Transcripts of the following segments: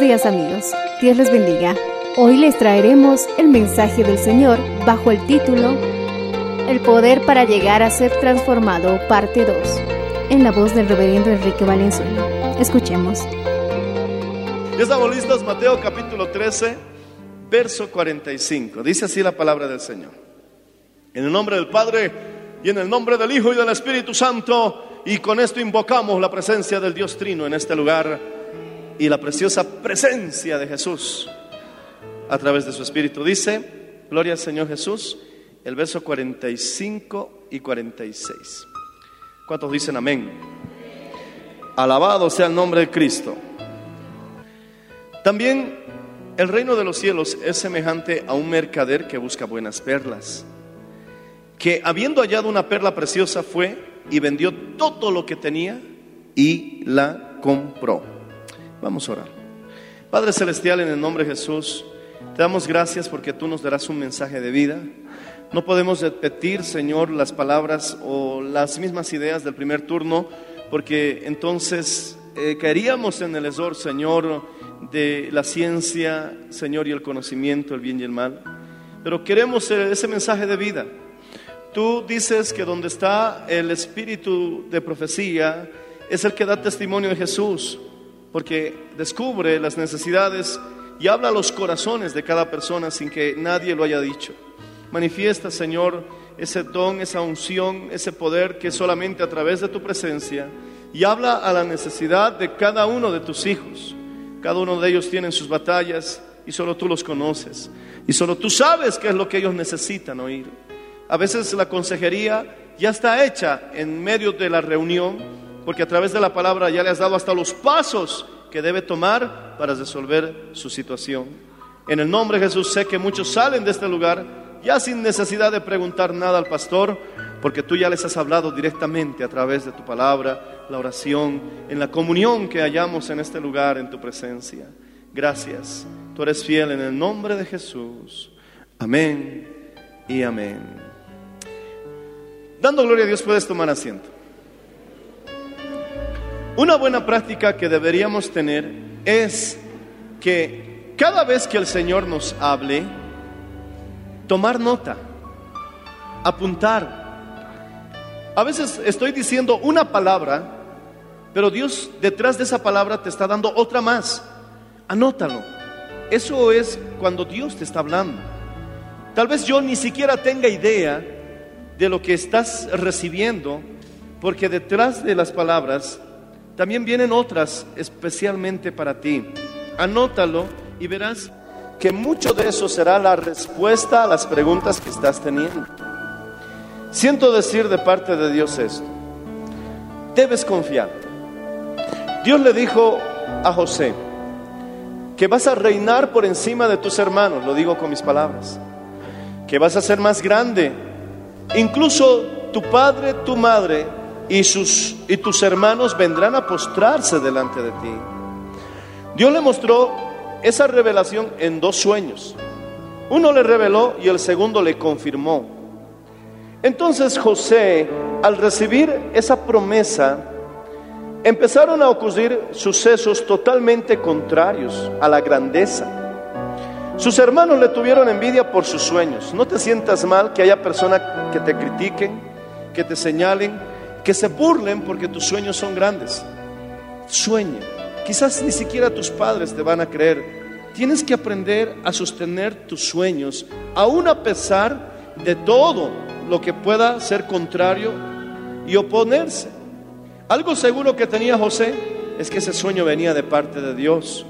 Días amigos, Dios les bendiga. Hoy les traeremos el mensaje del Señor bajo el título El poder para llegar a ser transformado, parte 2, en la voz del reverendo Enrique Valenzuela. Escuchemos. Ya estamos listos, Mateo capítulo 13, verso 45. Dice así la palabra del Señor. En el nombre del Padre y en el nombre del Hijo y del Espíritu Santo, y con esto invocamos la presencia del Dios Trino en este lugar y la preciosa presencia de Jesús a través de su Espíritu. Dice, gloria al Señor Jesús, el verso 45 y 46. ¿Cuántos dicen amén? Alabado sea el nombre de Cristo. También el reino de los cielos es semejante a un mercader que busca buenas perlas, que habiendo hallado una perla preciosa fue y vendió todo lo que tenía y la compró. Vamos a orar. Padre Celestial, en el nombre de Jesús, te damos gracias porque tú nos darás un mensaje de vida. No podemos repetir, Señor, las palabras o las mismas ideas del primer turno, porque entonces eh, caeríamos en el error, Señor, de la ciencia, Señor, y el conocimiento, el bien y el mal. Pero queremos eh, ese mensaje de vida. Tú dices que donde está el espíritu de profecía es el que da testimonio de Jesús, porque descubre las necesidades y habla a los corazones de cada persona sin que nadie lo haya dicho. Manifiesta, Señor, ese don, esa unción, ese poder que solamente a través de tu presencia y habla a la necesidad de cada uno de tus hijos. Cada uno de ellos tiene sus batallas y solo tú los conoces. Y solo tú sabes qué es lo que ellos necesitan oír. A veces la consejería ya está hecha en medio de la reunión, porque a través de la palabra ya le has dado hasta los pasos que debe tomar para resolver su situación. En el nombre de Jesús sé que muchos salen de este lugar ya sin necesidad de preguntar nada al pastor, porque tú ya les has hablado directamente a través de tu palabra, la oración, en la comunión que hallamos en este lugar, en tu presencia. Gracias. Tú eres fiel en el nombre de Jesús. Amén y amén. Dando gloria a Dios puedes tomar asiento. Una buena práctica que deberíamos tener es que cada vez que el Señor nos hable, tomar nota, apuntar. A veces estoy diciendo una palabra, pero Dios detrás de esa palabra te está dando otra más. Anótalo. Eso es cuando Dios te está hablando. Tal vez yo ni siquiera tenga idea de lo que estás recibiendo, porque detrás de las palabras también vienen otras especialmente para ti. Anótalo y verás que mucho de eso será la respuesta a las preguntas que estás teniendo. Siento decir de parte de Dios esto. Debes confiar. Dios le dijo a José que vas a reinar por encima de tus hermanos, lo digo con mis palabras, que vas a ser más grande. Incluso tu padre, tu madre y, sus, y tus hermanos vendrán a postrarse delante de ti. Dios le mostró esa revelación en dos sueños. Uno le reveló y el segundo le confirmó. Entonces José, al recibir esa promesa, empezaron a ocurrir sucesos totalmente contrarios a la grandeza. Sus hermanos le tuvieron envidia por sus sueños. No te sientas mal que haya personas que te critiquen, que te señalen, que se burlen porque tus sueños son grandes. Sueña. Quizás ni siquiera tus padres te van a creer. Tienes que aprender a sostener tus sueños, aun a pesar de todo lo que pueda ser contrario y oponerse. Algo seguro que tenía José es que ese sueño venía de parte de Dios.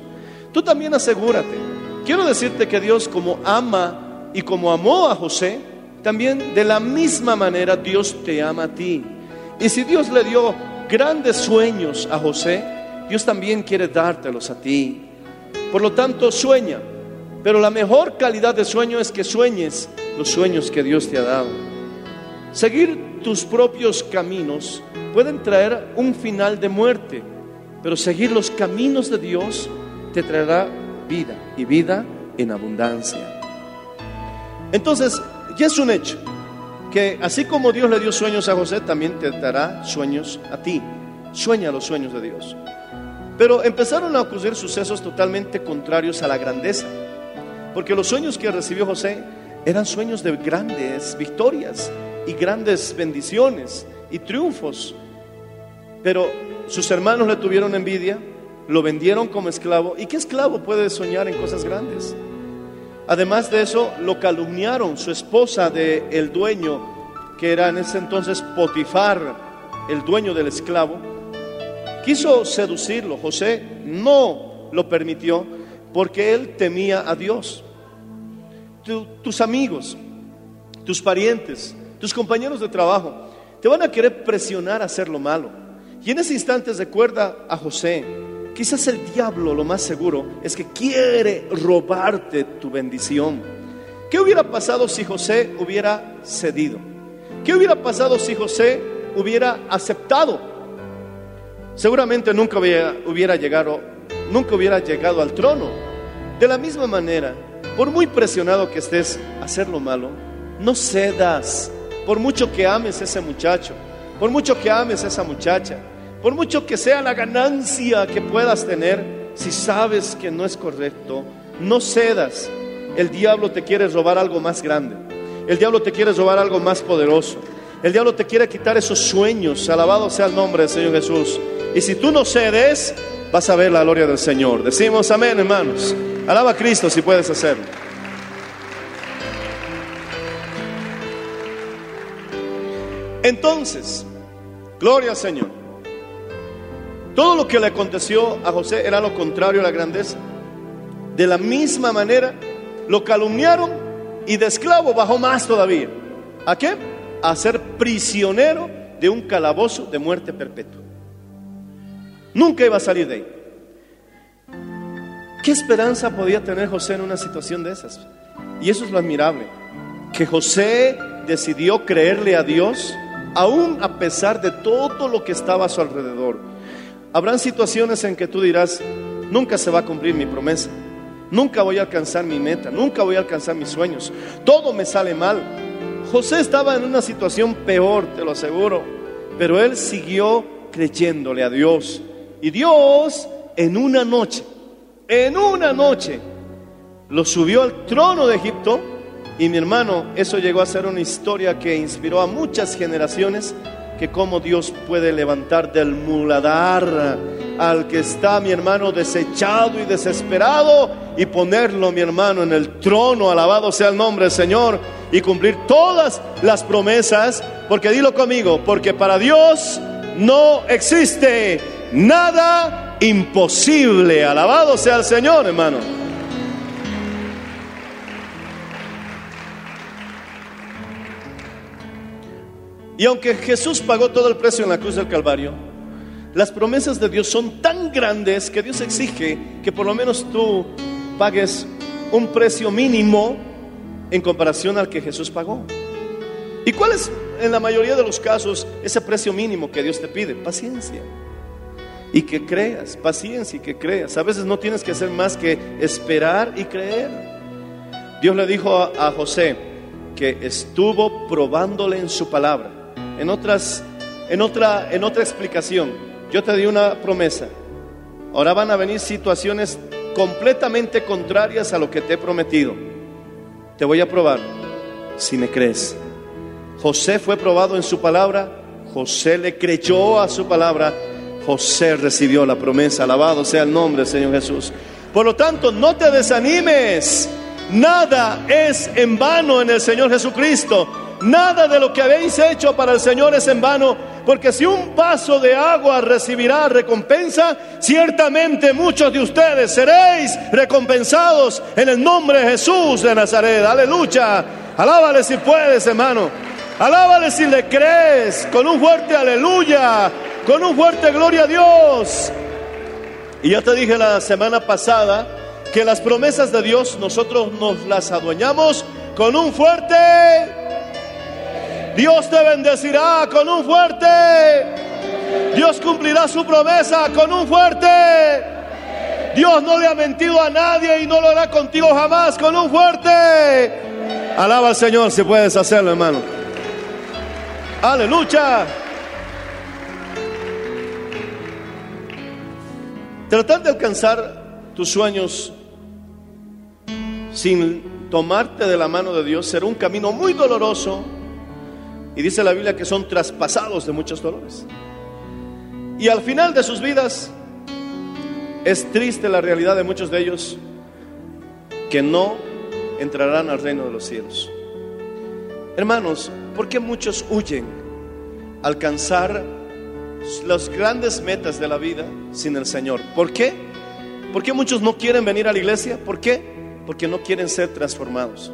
Tú también asegúrate. Quiero decirte que Dios como ama y como amó a José, también de la misma manera Dios te ama a ti. Y si Dios le dio grandes sueños a José, Dios también quiere dártelos a ti. Por lo tanto, sueña. Pero la mejor calidad de sueño es que sueñes los sueños que Dios te ha dado. Seguir tus propios caminos pueden traer un final de muerte, pero seguir los caminos de Dios te traerá vida y vida en abundancia. Entonces, ya es un hecho que así como Dios le dio sueños a José, también te dará sueños a ti. Sueña los sueños de Dios. Pero empezaron a ocurrir sucesos totalmente contrarios a la grandeza, porque los sueños que recibió José eran sueños de grandes victorias y grandes bendiciones y triunfos. Pero sus hermanos le tuvieron envidia, lo vendieron como esclavo. ¿Y qué esclavo puede soñar en cosas grandes? Además de eso, lo calumniaron. Su esposa de el dueño, que era en ese entonces Potifar, el dueño del esclavo, quiso seducirlo. José no lo permitió porque él temía a Dios. Tu- tus amigos, tus parientes, tus compañeros de trabajo, te van a querer presionar a hacer lo malo. Y en ese instante recuerda a José. Quizás el diablo, lo más seguro, es que quiere robarte tu bendición. ¿Qué hubiera pasado si José hubiera cedido? ¿Qué hubiera pasado si José hubiera aceptado? Seguramente nunca hubiera, llegado, nunca hubiera llegado al trono. De la misma manera, por muy presionado que estés a hacer lo malo, no cedas. Por mucho que ames a ese muchacho, por mucho que ames a esa muchacha, por mucho que sea la ganancia que puedas tener, si sabes que no es correcto, no cedas. El diablo te quiere robar algo más grande. El diablo te quiere robar algo más poderoso. El diablo te quiere quitar esos sueños. Alabado sea el nombre del Señor Jesús. Y si tú no cedes, vas a ver la gloria del Señor. Decimos amén, hermanos. Alaba a Cristo si puedes hacerlo. Entonces, gloria al Señor. Todo lo que le aconteció a José era lo contrario a la grandeza. De la misma manera, lo calumniaron y de esclavo bajó más todavía. ¿A qué? A ser prisionero de un calabozo de muerte perpetua. Nunca iba a salir de ahí. ¿Qué esperanza podía tener José en una situación de esas? Y eso es lo admirable, que José decidió creerle a Dios aún a pesar de todo lo que estaba a su alrededor. Habrán situaciones en que tú dirás, nunca se va a cumplir mi promesa, nunca voy a alcanzar mi meta, nunca voy a alcanzar mis sueños, todo me sale mal. José estaba en una situación peor, te lo aseguro, pero él siguió creyéndole a Dios. Y Dios en una noche, en una noche, lo subió al trono de Egipto y mi hermano, eso llegó a ser una historia que inspiró a muchas generaciones que cómo Dios puede levantar del muladar al que está mi hermano desechado y desesperado y ponerlo mi hermano en el trono, alabado sea el nombre del Señor y cumplir todas las promesas, porque dilo conmigo, porque para Dios no existe nada imposible, alabado sea el Señor hermano. Y aunque Jesús pagó todo el precio en la cruz del Calvario, las promesas de Dios son tan grandes que Dios exige que por lo menos tú pagues un precio mínimo en comparación al que Jesús pagó. ¿Y cuál es en la mayoría de los casos ese precio mínimo que Dios te pide? Paciencia. Y que creas, paciencia y que creas. A veces no tienes que hacer más que esperar y creer. Dios le dijo a, a José que estuvo probándole en su palabra. En otras, en otra, en otra explicación, yo te di una promesa. Ahora van a venir situaciones completamente contrarias a lo que te he prometido. Te voy a probar si me crees. José fue probado en su palabra, José le creyó a su palabra, José recibió la promesa, alabado sea el nombre del Señor Jesús. Por lo tanto, no te desanimes, nada es en vano en el Señor Jesucristo, nada de lo que habéis hecho para el Señor es en vano, porque si un paso de agua recibirá recompensa, ciertamente muchos de ustedes seréis recompensados en el nombre de Jesús de Nazaret. Aleluya. Alábale si puedes, hermano. Alábale si le crees, con un fuerte aleluya, con un fuerte gloria a Dios. Y ya te dije la semana pasada que las promesas de Dios nosotros nos las adueñamos con un fuerte. Dios te bendecirá con un fuerte. Dios cumplirá su promesa con un fuerte. Dios no le ha mentido a nadie y no lo hará contigo jamás con un fuerte. Alaba al Señor si puedes hacerlo, hermano. Aleluya. Tratar de alcanzar tus sueños sin tomarte de la mano de Dios será un camino muy doloroso. Y dice la Biblia que son traspasados de muchos dolores. Y al final de sus vidas es triste la realidad de muchos de ellos que no entrarán al reino de los cielos. Hermanos, ¿por qué muchos huyen a alcanzar las grandes metas de la vida sin el Señor? ¿Por qué? ¿Por qué muchos no quieren venir a la iglesia? ¿Por qué? Porque no quieren ser transformados.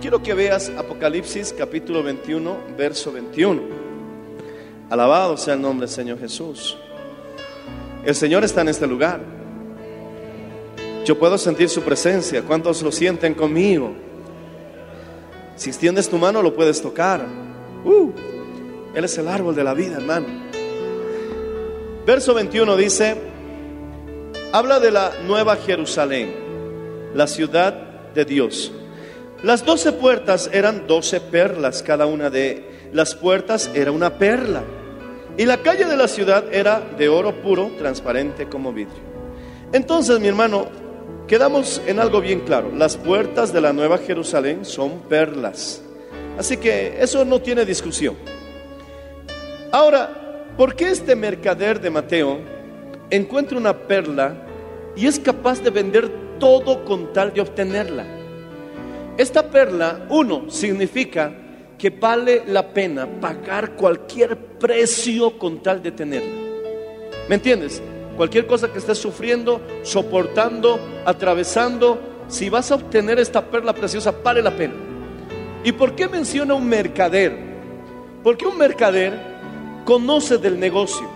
Quiero que veas Apocalipsis capítulo 21, verso 21. Alabado sea el nombre del Señor Jesús. El Señor está en este lugar. Yo puedo sentir su presencia. ¿Cuántos lo sienten conmigo? Si extiendes tu mano lo puedes tocar. Uh, él es el árbol de la vida, hermano. Verso 21 dice, habla de la nueva Jerusalén, la ciudad de Dios. Las doce puertas eran doce perlas, cada una de las puertas era una perla. Y la calle de la ciudad era de oro puro, transparente como vidrio. Entonces, mi hermano, quedamos en algo bien claro. Las puertas de la Nueva Jerusalén son perlas. Así que eso no tiene discusión. Ahora, ¿por qué este mercader de Mateo encuentra una perla y es capaz de vender todo con tal de obtenerla? Esta perla, uno, significa que vale la pena pagar cualquier precio con tal de tenerla. ¿Me entiendes? Cualquier cosa que estés sufriendo, soportando, atravesando, si vas a obtener esta perla preciosa, vale la pena. ¿Y por qué menciona un mercader? Porque un mercader conoce del negocio.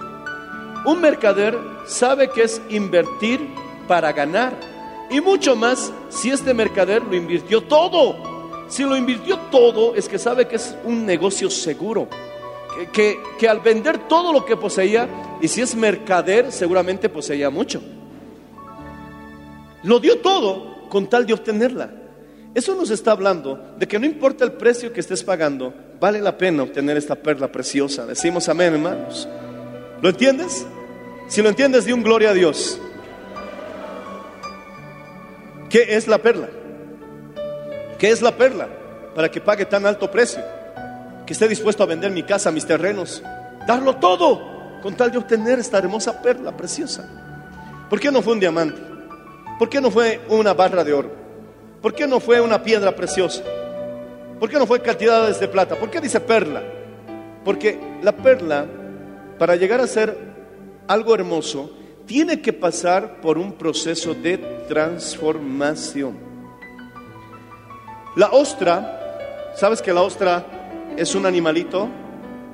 Un mercader sabe que es invertir para ganar. Y mucho más si este mercader lo invirtió todo. Si lo invirtió todo, es que sabe que es un negocio seguro. Que, que, al vender todo lo que poseía, y si es mercader, seguramente poseía mucho. Lo dio todo con tal de obtenerla. Eso nos está hablando de que no importa el precio que estés pagando, vale la pena obtener esta perla preciosa. Decimos amén, hermanos. ¿Lo entiendes? Si lo entiendes, di un gloria a Dios. ¿Qué es la perla? ¿Qué es la perla? Para que pague tan alto precio. Que esté dispuesto a vender mi casa, mis terrenos. Darlo todo con tal de obtener esta hermosa perla preciosa. ¿Por qué no fue un diamante? ¿Por qué no fue una barra de oro? ¿Por qué no fue una piedra preciosa? ¿Por qué no fue cantidades de plata? ¿Por qué dice perla? Porque la perla, para llegar a ser algo hermoso, tiene que pasar por un proceso de transformación. La ostra, ¿sabes que la ostra es un animalito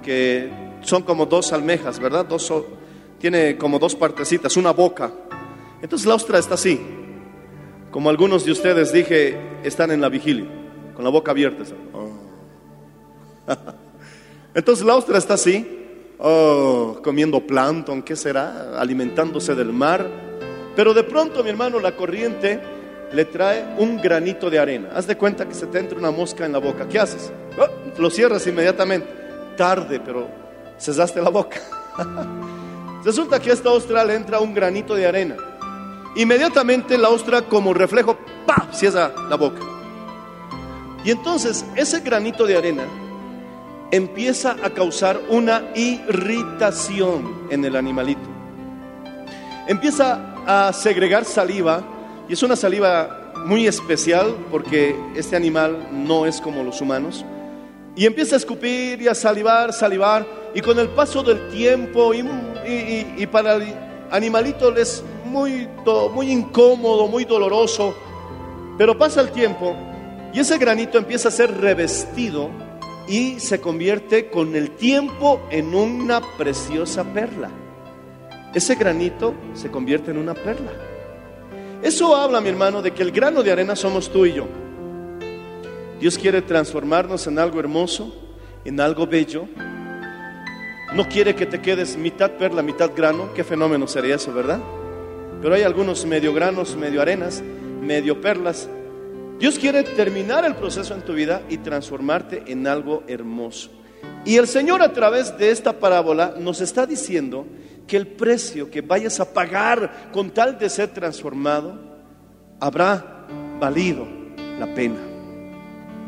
que son como dos almejas, ¿verdad? Dos, tiene como dos partecitas, una boca. Entonces la ostra está así, como algunos de ustedes dije, están en la vigilia, con la boca abierta. Entonces la ostra está así, oh, comiendo plancton, ¿qué será? Alimentándose del mar. Pero de pronto, mi hermano, la corriente le trae un granito de arena. Haz de cuenta que se te entra una mosca en la boca. ¿Qué haces? Oh, lo cierras inmediatamente. Tarde, pero cesaste la boca. Resulta que a esta ostra le entra un granito de arena. Inmediatamente la ostra como reflejo, ¡pam! cierra la boca. Y entonces ese granito de arena empieza a causar una irritación en el animalito. Empieza a segregar saliva y es una saliva muy especial porque este animal no es como los humanos. Y empieza a escupir y a salivar, salivar. Y con el paso del tiempo y, para el animalito es muy, muy incómodo, muy doloroso. Pero pasa el tiempo y ese granito empieza a ser revestido y se convierte con el tiempo en una preciosa perla. Ese granito se convierte en una perla. Eso habla, mi hermano, de que el grano de arena somos tú y yo. Dios quiere transformarnos en algo hermoso, en algo bello. No quiere que te quedes mitad perla, mitad grano. Qué fenómeno sería eso, ¿verdad? Pero hay algunos medio granos, medio arenas, medio perlas. Dios quiere terminar el proceso en tu vida y transformarte en algo hermoso. Y el Señor a través de esta parábola nos está diciendo que el precio que vayas a pagar con tal de ser transformado habrá valido la pena.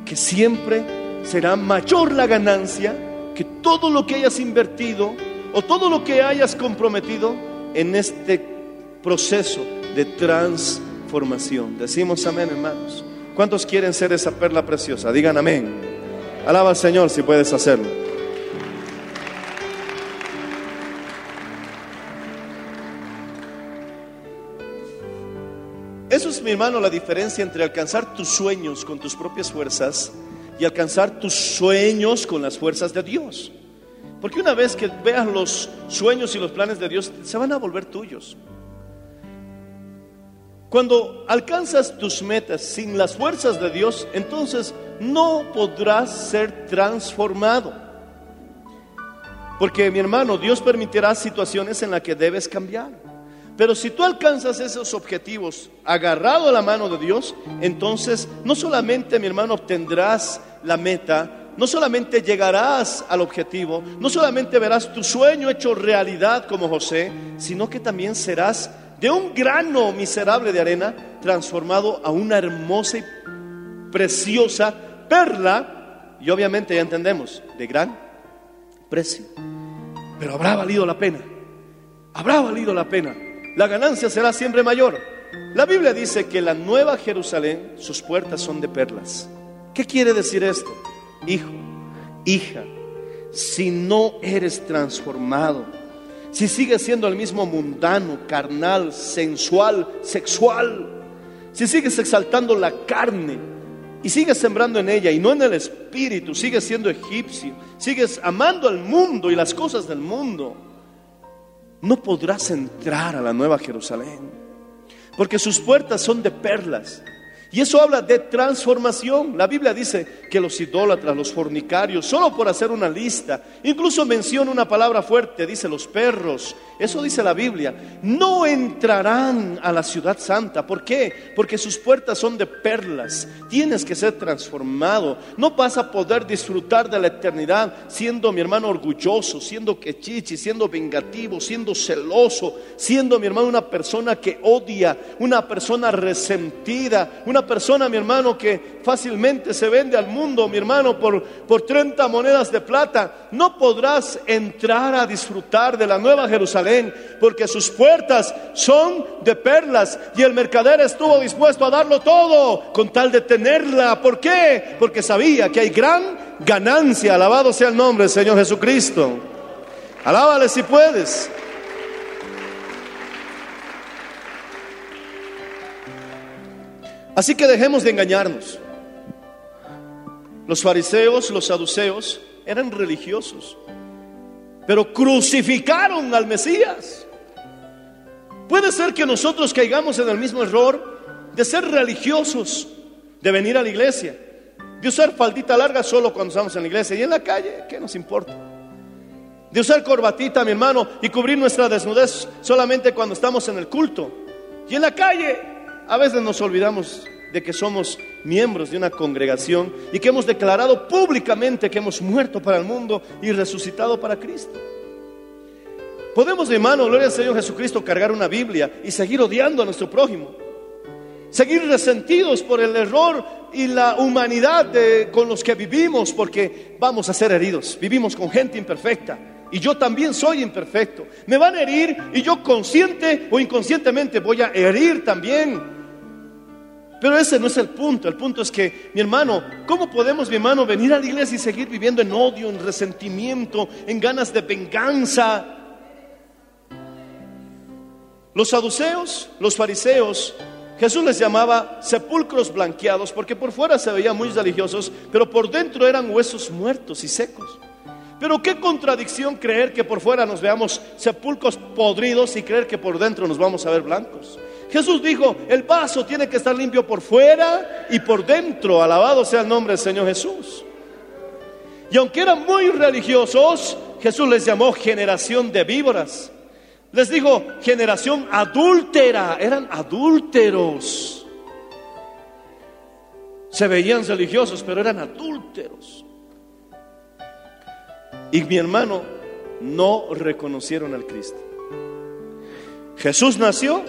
Que siempre será mayor la ganancia que todo lo que hayas invertido o todo lo que hayas comprometido en este proceso de transformación. Decimos amén, hermanos. ¿Cuántos quieren ser esa perla preciosa? Digan amén. Alaba al Señor si puedes hacerlo. Eso es, mi hermano, la diferencia entre alcanzar tus sueños con tus propias fuerzas y alcanzar tus sueños con las fuerzas de Dios. Porque una vez que veas los sueños y los planes de Dios, se van a volver tuyos. Cuando alcanzas tus metas sin las fuerzas de Dios, entonces no podrás ser transformado. Porque mi hermano, Dios permitirá situaciones en las que debes cambiar. Pero si tú alcanzas esos objetivos agarrado a la mano de Dios, entonces no solamente, mi hermano, obtendrás la meta, no solamente llegarás al objetivo, no solamente verás tu sueño hecho realidad como José, sino que también serás de un grano miserable de arena transformado a una hermosa y preciosa perla, y obviamente ya entendemos, de gran precio. Pero habrá valido la pena, habrá valido la pena. La ganancia será siempre mayor. La Biblia dice que la nueva Jerusalén, sus puertas son de perlas. ¿Qué quiere decir esto? Hijo, hija, si no eres transformado, si sigues siendo el mismo mundano, carnal, sensual, sexual, si sigues exaltando la carne y sigues sembrando en ella y no en el espíritu, sigues siendo egipcio, sigues amando al mundo y las cosas del mundo, no podrás entrar a la nueva Jerusalén, porque sus puertas son de perlas. Y eso habla de transformación. La Biblia dice que los idólatras, los fornicarios, solo por hacer una lista, incluso menciona una palabra fuerte, dice los perros, eso dice la Biblia, no entrarán a la ciudad santa. ¿Por qué? Porque sus puertas son de perlas. Tienes que ser transformado. No vas a poder disfrutar de la eternidad siendo mi hermano orgulloso, siendo quechichi, siendo vengativo, siendo celoso, siendo mi hermano una persona que odia, una persona resentida, una persona, mi hermano, que fácilmente se vende al mundo, mi hermano, por, por 30 monedas de plata. No podrás entrar a disfrutar de la nueva Jerusalén, porque sus puertas son de perlas y el mercader estuvo dispuesto a darlo todo con tal de tenerla. ¿Por qué? Porque sabía que hay gran ganancia. Alabado sea el nombre del Señor Jesucristo. Alábale si puedes. Así que dejemos de engañarnos. Los fariseos, los saduceos eran religiosos, pero crucificaron al Mesías. Puede ser que nosotros caigamos en el mismo error de ser religiosos, de venir a la iglesia, de usar faldita larga solo cuando estamos en la iglesia y en la calle, ¿qué nos importa? De usar corbatita, mi hermano, y cubrir nuestra desnudez solamente cuando estamos en el culto. Y en la calle, A veces nos olvidamos de que somos miembros de una congregación y que hemos declarado públicamente que hemos muerto para el mundo y resucitado para Cristo. Podemos, hermano, gloria al Señor Jesucristo, cargar una Biblia y seguir odiando a nuestro prójimo. Seguir resentidos por el error y la humanidad con los que vivimos, porque vamos a ser heridos. Vivimos con gente imperfecta. Y yo también soy imperfecto. Me van a herir y yo consciente o inconscientemente voy a herir también. Pero ese no es el punto. El punto es que, mi hermano, ¿cómo podemos, mi hermano, venir a la iglesia y seguir viviendo en odio, en resentimiento, en ganas de venganza? Los saduceos, los fariseos, Jesús les llamaba sepulcros blanqueados porque por fuera se veían muy religiosos, pero por dentro eran huesos muertos y secos. Pero qué contradicción creer que por fuera nos veamos sepulcros podridos y creer que por dentro nos vamos a ver blancos. Jesús dijo, el vaso tiene que estar limpio por fuera y por dentro. Alabado sea el nombre del Señor Jesús. Y aunque eran muy religiosos, Jesús les llamó generación de víboras. Les dijo generación adúltera, eran adúlteros. Se veían religiosos, pero eran adúlteros. Y mi hermano, no reconocieron al Cristo. Jesús nació,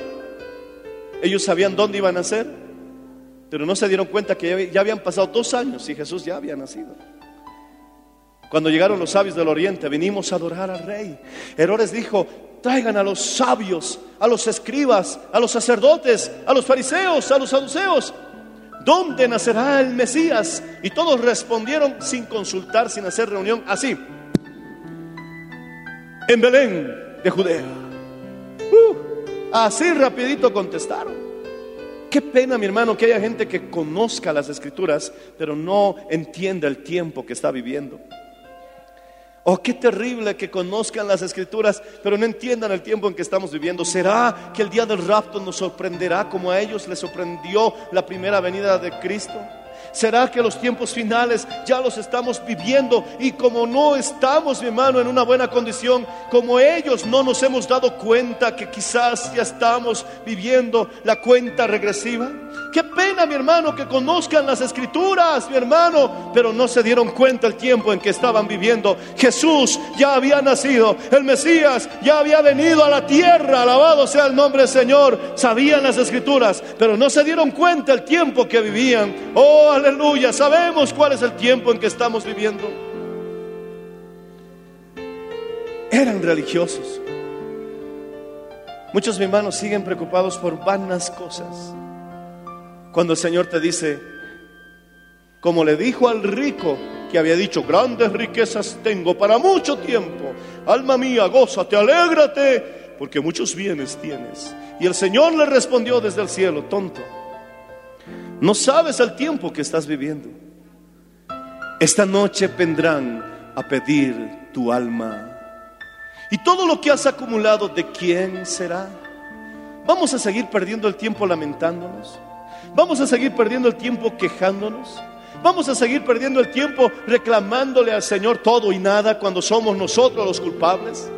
ellos sabían dónde iban a nacer, pero no se dieron cuenta que ya- habían pasado dos años y Jesús ya había nacido. Cuando llegaron los sabios del oriente, venimos a adorar al rey. Herodes dijo, traigan a los sabios, a los escribas, a los sacerdotes, a los fariseos, a los saduceos. ¿Dónde nacerá el Mesías? Y todos respondieron sin consultar, sin hacer reunión, así. En Belén de Judea. Uh, así rapidito contestaron. Qué pena, mi hermano, que haya gente que conozca las escrituras, pero no entienda el tiempo que está viviendo. Oh, qué terrible que conozcan las escrituras, pero no entiendan el tiempo en que estamos viviendo. ¿Será que el día del rapto nos sorprenderá como a ellos les sorprendió la primera venida de Cristo? ¿Será que los tiempos finales ya los estamos viviendo y como no estamos, mi hermano, en una buena condición, como ellos no nos hemos dado cuenta que quizás ya estamos viviendo la cuenta regresiva? Qué pena, mi hermano, que conozcan las escrituras, mi hermano, pero no se dieron cuenta el tiempo en que estaban viviendo. Jesús ya había nacido, el Mesías ya había venido a la tierra, alabado sea el nombre del Señor. Sabían las escrituras, pero no se dieron cuenta el tiempo que vivían. Oh, aleluya, sabemos cuál es el tiempo en que estamos viviendo. Eran religiosos. Muchos, mi hermanos, siguen preocupados por vanas cosas. Cuando el Señor te dice, como le dijo al rico que había dicho, grandes riquezas tengo para mucho tiempo, alma mía, gózate, alégrate, porque muchos bienes tienes. Y el Señor le respondió desde el cielo, tonto, no sabes el tiempo que estás viviendo. Esta noche vendrán a pedir tu alma. Y todo lo que has acumulado, ¿de quién será? ¿Vamos a seguir perdiendo el tiempo lamentándonos? ¿Vamos a seguir perdiendo el tiempo quejándonos? ¿Vamos a seguir perdiendo el tiempo reclamándole al Señor todo y nada cuando somos nosotros los culpables?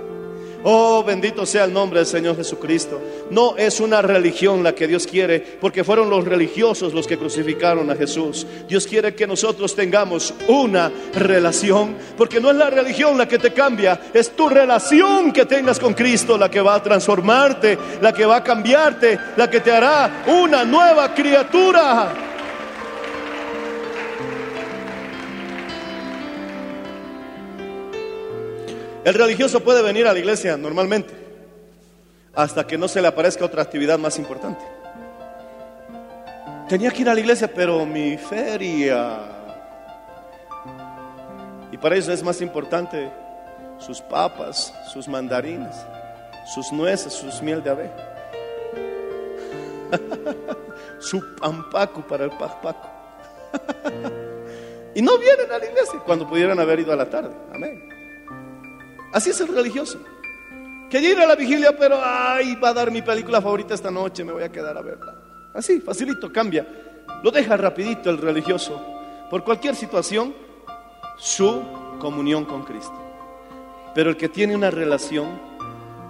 Oh, bendito sea el nombre del Señor Jesucristo. No es una religión la que Dios quiere, porque fueron los religiosos los que crucificaron a Jesús. Dios quiere que nosotros tengamos una relación, porque no es la religión la que te cambia, es tu relación que tengas con Cristo la que va a transformarte, la que va a cambiarte, la que te hará una nueva criatura. El religioso puede venir a la iglesia normalmente, hasta que no se le aparezca otra actividad más importante. Tenía que ir a la iglesia, pero mi feria. Y para ellos es más importante sus papas, sus mandarinas, sus nueces, sus miel de abeja. Su pampaco para el papaco. y no vienen a la iglesia cuando pudieran haber ido a la tarde. Amén. Así es el religioso. Que ir a la vigilia, pero ay, va a dar mi película favorita esta noche, me voy a quedar a verla. Así, facilito, cambia. Lo deja rapidito el religioso. Por cualquier situación, su comunión con Cristo. Pero el que tiene una relación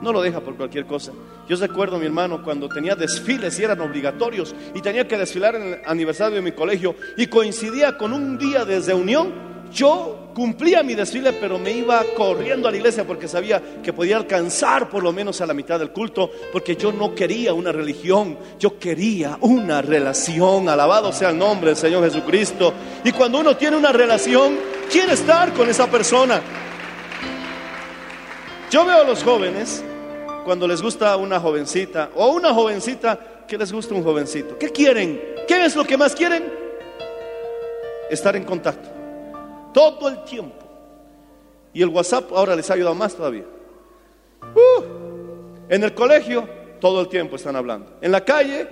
No lo deja por cualquier cosa. Yo recuerdo, mi hermano, cuando tenía desfiles y eran obligatorios y tenía que desfilar en el aniversario de mi colegio y coincidía con un día de reunión, yo cumplía mi desfile, pero me iba corriendo a la iglesia porque sabía que podía alcanzar por lo menos a la mitad del culto, porque yo no quería una religión, yo quería una relación. Alabado sea el nombre del Señor Jesucristo. Y cuando uno tiene una relación, quiere estar con esa persona. Yo veo a los jóvenes cuando les gusta una jovencita o una jovencita que les gusta un jovencito. ¿Qué quieren? ¿Qué es lo que más quieren? Estar en contacto. Todo el tiempo. Y el WhatsApp ahora les ha ayudado más todavía. Uh, en el colegio, todo el tiempo están hablando. En la calle,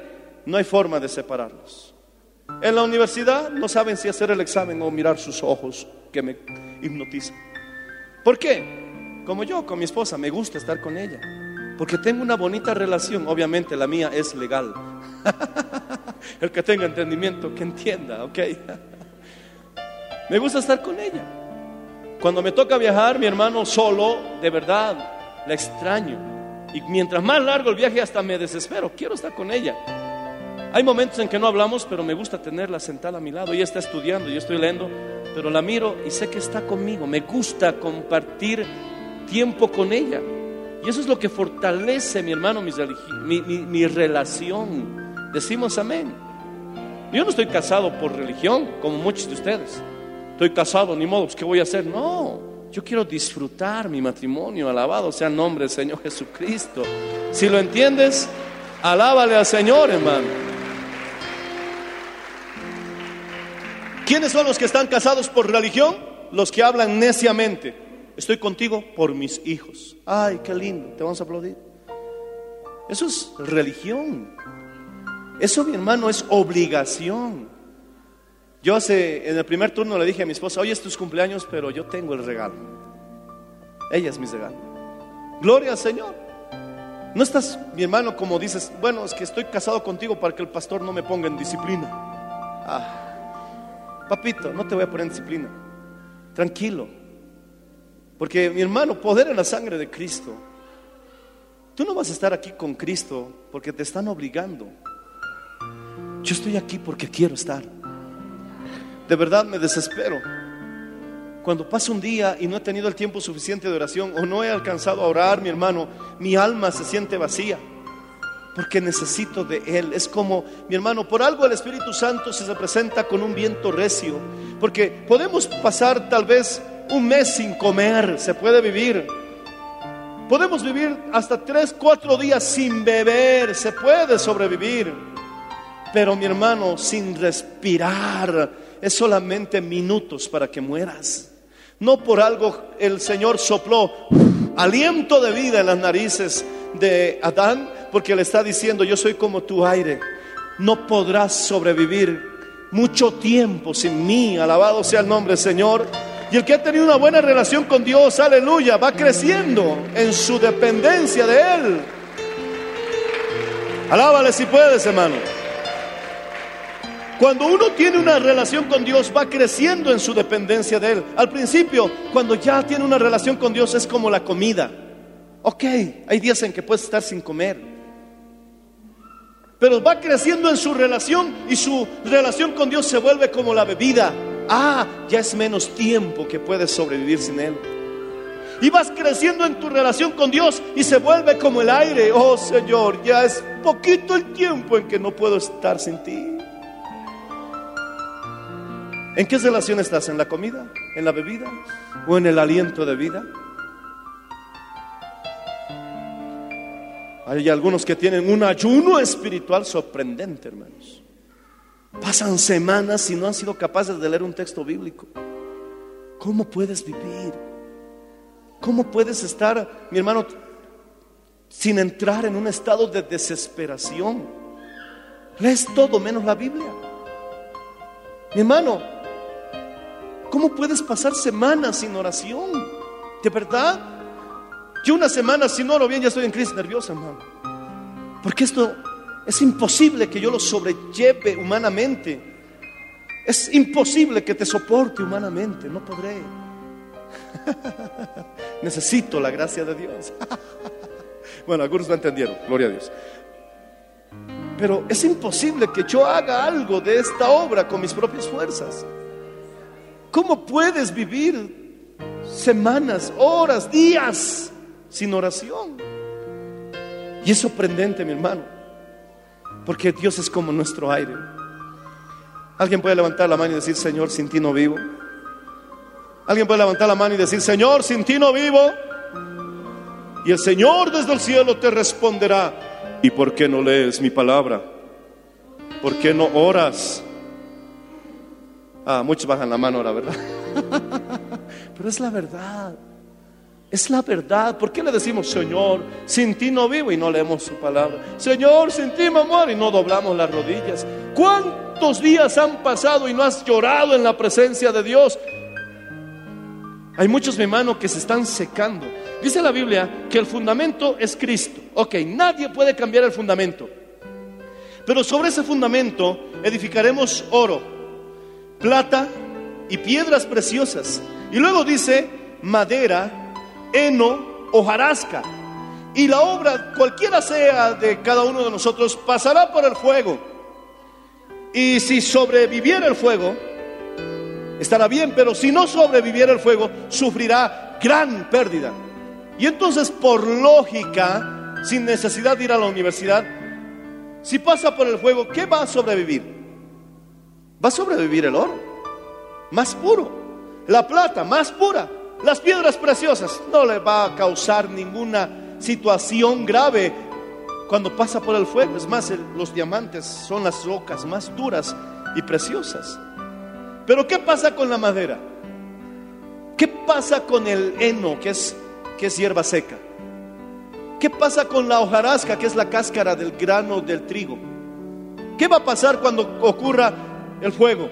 no hay forma de separarlos. En la universidad, no saben si hacer el examen o mirar sus ojos que me hipnotizan. ¿Por qué? Como yo, con mi esposa, me gusta estar con ella. Porque tengo una bonita relación. Obviamente la mía es legal. El que tenga entendimiento, que entienda, ¿ok? Me gusta estar con ella. Cuando me toca viajar, mi hermano solo, de verdad, la extraño. Y mientras más largo el viaje, hasta me desespero. Quiero estar con ella. Hay momentos en que no hablamos, pero me gusta tenerla sentada a mi lado. Ella está estudiando, yo estoy leyendo, pero la miro y sé que está conmigo. Me gusta compartir tiempo con ella. Y eso es lo que fortalece, mi hermano, mi, mi, relación. Decimos amén. Yo no estoy casado por religión, como muchos de ustedes. Estoy casado, ni modo, pues, ¿qué voy a hacer? No, yo quiero disfrutar mi matrimonio. Alabado sea el nombre del Señor Jesucristo. Si lo entiendes, alábale al Señor, hermano. ¿Quiénes son los que están casados por religión? Los que hablan neciamente. Estoy contigo por mis hijos. Ay, qué lindo, te vamos a aplaudir. Eso es religión. Eso, mi hermano, es obligación. Yo hace, en el primer turno le dije a mi esposa, hoy es tus cumpleaños, pero yo tengo el regalo. Ella es mi regalo. Gloria al Señor. No estás, mi hermano, como dices, bueno, es que estoy casado contigo para que el pastor no me ponga en disciplina. Ah, papito, no te voy a poner en disciplina. Tranquilo. Porque, mi hermano, poder en la sangre de Cristo. Tú no vas a estar aquí con Cristo porque te están obligando. Yo estoy aquí porque quiero estar. De verdad me desespero. Cuando pasa un día y no he tenido el tiempo suficiente de oración o no he alcanzado a orar, mi hermano, mi alma se siente vacía. Porque necesito de Él. Es como, mi hermano, por algo el Espíritu Santo se representa con un viento recio. Porque podemos pasar tal vez un mes sin comer, se puede vivir. Podemos vivir hasta tres, cuatro días sin beber, se puede sobrevivir. Pero mi hermano, sin respirar, es solamente minutos para que mueras. No por algo el Señor sopló aliento de vida en las narices de Adán, porque le está diciendo, yo soy como tu aire, no podrás sobrevivir mucho tiempo sin mí, alabado sea el nombre Señor. Y el que ha tenido una buena relación con Dios, aleluya, va creciendo en su dependencia de Él. Alábale si puedes, hermano. Cuando uno tiene una relación con Dios, va creciendo en su dependencia de Él. Al principio, cuando ya tiene una relación con Dios, es como la comida. Ok, hay días en que puedes estar sin comer. Pero va creciendo en su relación y su relación con Dios se vuelve como la bebida. Ah, ya es menos tiempo que puedes sobrevivir sin Él. Y vas creciendo en tu relación con Dios y se vuelve como el aire. Oh Señor, ya es poquito el tiempo en que no puedo estar sin ti. ¿En qué relación estás? ¿En la comida? ¿En la bebida? ¿O en el aliento de vida? Hay algunos que tienen un ayuno espiritual sorprendente, hermanos. Pasan semanas y no han sido capaces de leer un texto bíblico. ¿Cómo puedes vivir? ¿Cómo puedes estar, mi hermano, sin entrar en un estado de desesperación? Lees todo menos la Biblia. Mi hermano, ¿cómo puedes pasar semanas sin oración? ¿De verdad? Yo una semana si no oro bien ya estoy en crisis nerviosa, hermano. Porque esto es imposible que yo lo sobrelleve humanamente. Es imposible que te soporte humanamente. No podré. Necesito la gracia de Dios. Bueno, algunos lo entendieron, gloria a Dios. Pero es imposible que yo haga algo de esta obra con mis propias fuerzas. ¿Cómo puedes vivir semanas, horas, días sin oración? Y es sorprendente, mi hermano, porque Dios es como nuestro aire. ¿Alguien puede levantar la mano y decir, Señor, sin ti no vivo? ¿Alguien puede levantar la mano y decir, Señor, sin ti no vivo? Y el Señor desde el cielo te responderá, ¿y por qué no lees mi palabra? ¿Por qué no oras? Ah, muchos bajan la mano ahora, ¿verdad? Pero es la verdad. Es la verdad. ¿Por qué le decimos, Señor, sin ti no vivo y no leemos su palabra? Señor, sin ti me muero y no doblamos las rodillas. ¿Cuántos días han pasado y no has llorado en la presencia de Dios? Hay muchos, mi hermano, que se están secando. Dice la Biblia que el fundamento es Cristo. Ok, nadie puede cambiar el fundamento. Pero sobre ese fundamento edificaremos oro, plata y piedras preciosas. Y luego dice madera, heno, hojarasca. Y la obra, cualquiera sea de cada uno de nosotros, pasará por el fuego. Y si sobreviviera el fuego, estará bien, pero si no sobreviviera el fuego, sufrirá gran pérdida. Y entonces, por lógica, sin necesidad de ir a la universidad, si pasa por el fuego, ¿qué va a sobrevivir? Va a sobrevivir el oro, más puro, la plata, más pura, las piedras preciosas. No le va a causar ninguna situación grave cuando pasa por el fuego. Es más, los diamantes son las rocas más duras y preciosas. Pero ¿qué pasa con la madera? ¿Qué pasa con el heno, que es, que es hierba seca? ¿Qué pasa con la hojarasca, que es la cáscara del grano del trigo? ¿Qué va a pasar cuando ocurra el fuego?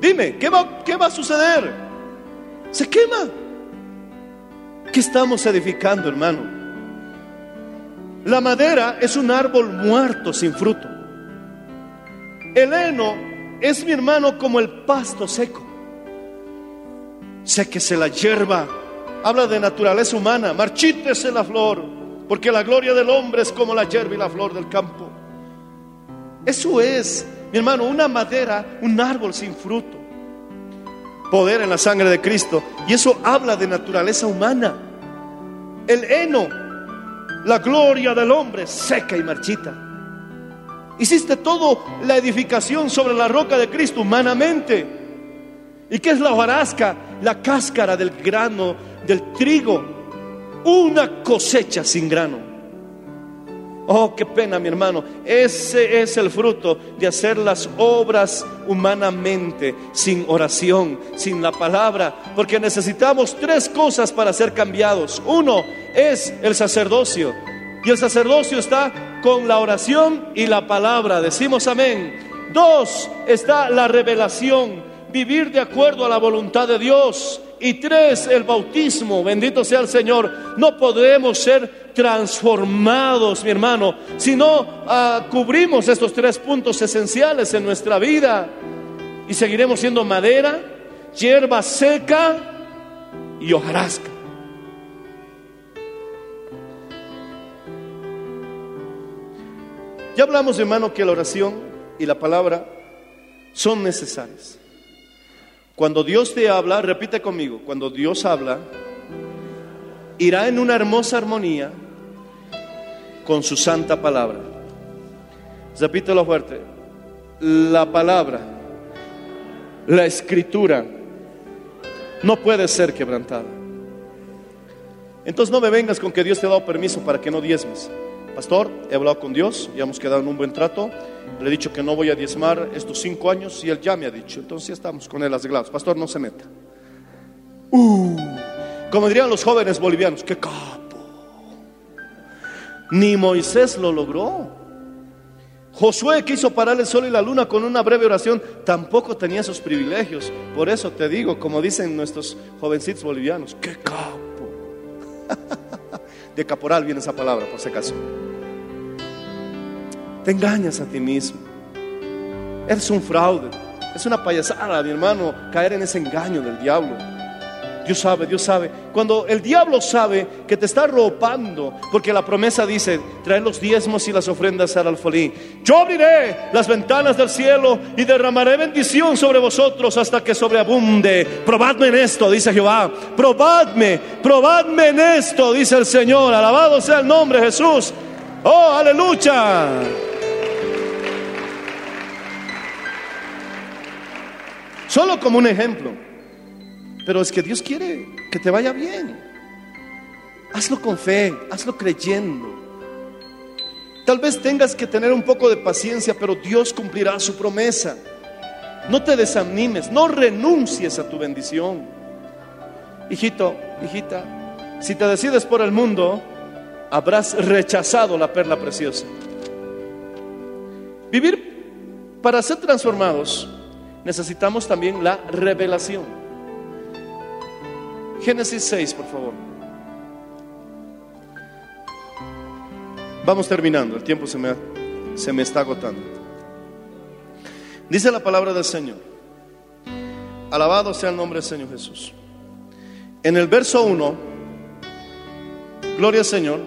Dime, ¿qué va, qué va a suceder? Se quema. ¿Qué estamos edificando, hermano? La madera es un árbol muerto sin fruto. El heno es mi hermano como el pasto seco. Séquese la hierba. Habla de naturaleza humana. Marchítese la flor. Porque la gloria del hombre es como la hierba y la flor del campo. Eso es, mi hermano, una madera, un árbol sin fruto. Poder en la sangre de Cristo. Y eso habla de naturaleza humana. El heno, la gloria del hombre, seca y marchita. Hiciste todo la edificación sobre la roca de Cristo humanamente. ¿Y qué es la hojarasca? La cáscara del grano del trigo. Una cosecha sin grano. Oh, qué pena, mi hermano. Ese es el fruto de hacer las obras humanamente, sin oración, sin la palabra. Porque necesitamos tres cosas para ser cambiados. Uno es el sacerdocio. Y el sacerdocio está con la oración y la palabra. Decimos amén. Dos está la revelación, vivir de acuerdo a la voluntad de Dios. Y tres, el bautismo. Bendito sea el Señor. No podemos ser transformados, mi hermano, si no ah, cubrimos estos tres puntos esenciales en nuestra vida. Y seguiremos siendo madera, hierba seca y hojarasca. Ya hablamos, hermano, que la oración y la palabra son necesarias. Cuando Dios te habla, repite conmigo, cuando Dios habla, irá en una hermosa armonía con su santa palabra. Repítelo fuerte. La palabra, la escritura, no puede ser quebrantada. Entonces no me vengas con que Dios te ha dado permiso para que no diezmes. Pastor, he hablado con Dios, ya hemos quedado en un buen trato. Le he dicho que no voy a diezmar estos cinco años y él ya me ha dicho. Entonces ya estamos con él arreglados. Pastor, no se meta. Uh, como dirían los jóvenes bolivianos, qué capo. Ni Moisés lo logró. Josué quiso parar el sol y la luna con una breve oración, tampoco tenía esos privilegios. Por eso te digo, como dicen nuestros jovencitos bolivianos, qué capo. De caporal viene esa palabra, por si acaso. Te engañas a ti mismo. Eres un fraude. Es una payasada, mi hermano, caer en ese engaño del diablo. Dios sabe, Dios sabe. Cuando el diablo sabe que te está ropando, porque la promesa dice, trae los diezmos y las ofrendas al alfolí. Yo abriré las ventanas del cielo y derramaré bendición sobre vosotros hasta que sobreabunde. Probadme en esto, dice Jehová. Probadme, probadme en esto, dice el Señor. Alabado sea el nombre de Jesús. Oh, aleluya. Solo como un ejemplo. Pero es que Dios quiere que te vaya bien. Hazlo con fe, hazlo creyendo. Tal vez tengas que tener un poco de paciencia, pero Dios cumplirá su promesa. No te desanimes, no renuncies a tu bendición. Hijito, hijita, si te decides por el mundo, habrás rechazado la perla preciosa. Vivir para ser transformados necesitamos también la revelación. Génesis 6, por favor. Vamos terminando, el tiempo se me, se me está agotando. Dice la palabra del Señor. Alabado sea el nombre del Señor Jesús. En el verso 1, gloria al Señor.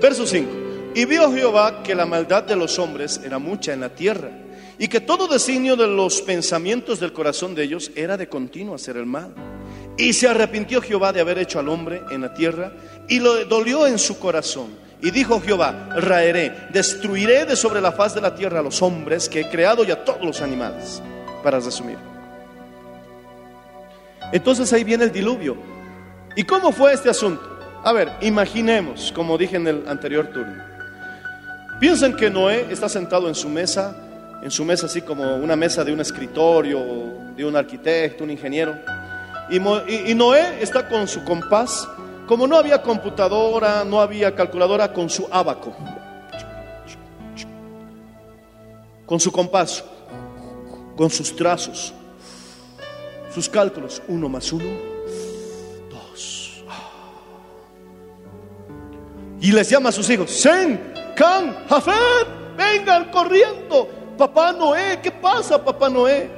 Verso 5. Y vio Jehová que la maldad de los hombres era mucha en la tierra, y que todo designio de los pensamientos del corazón de ellos era de continuo hacer el mal. Y se arrepintió Jehová de haber hecho al hombre en la tierra, y lo dolió en su corazón. Y dijo Jehová, raeré, destruiré de sobre la faz de la tierra a los hombres que he creado y a todos los animales. Para resumir. Entonces ahí viene el diluvio. ¿Y cómo fue este asunto? A ver, imaginemos, como dije en el anterior turno. Piensen que Noé está sentado en su mesa, en su mesa así como una mesa de un escritorio, de un arquitecto, un ingeniero. Y, Noé está con su compás. Como no había computadora, no había calculadora, con su abaco. Con su compás, con sus trazos, sus cálculos. Uno más uno, dos. Y les llama a sus hijos, Sen, Can, Jafet, vengan corriendo. Papá Noé, ¿qué pasa, papá Noé?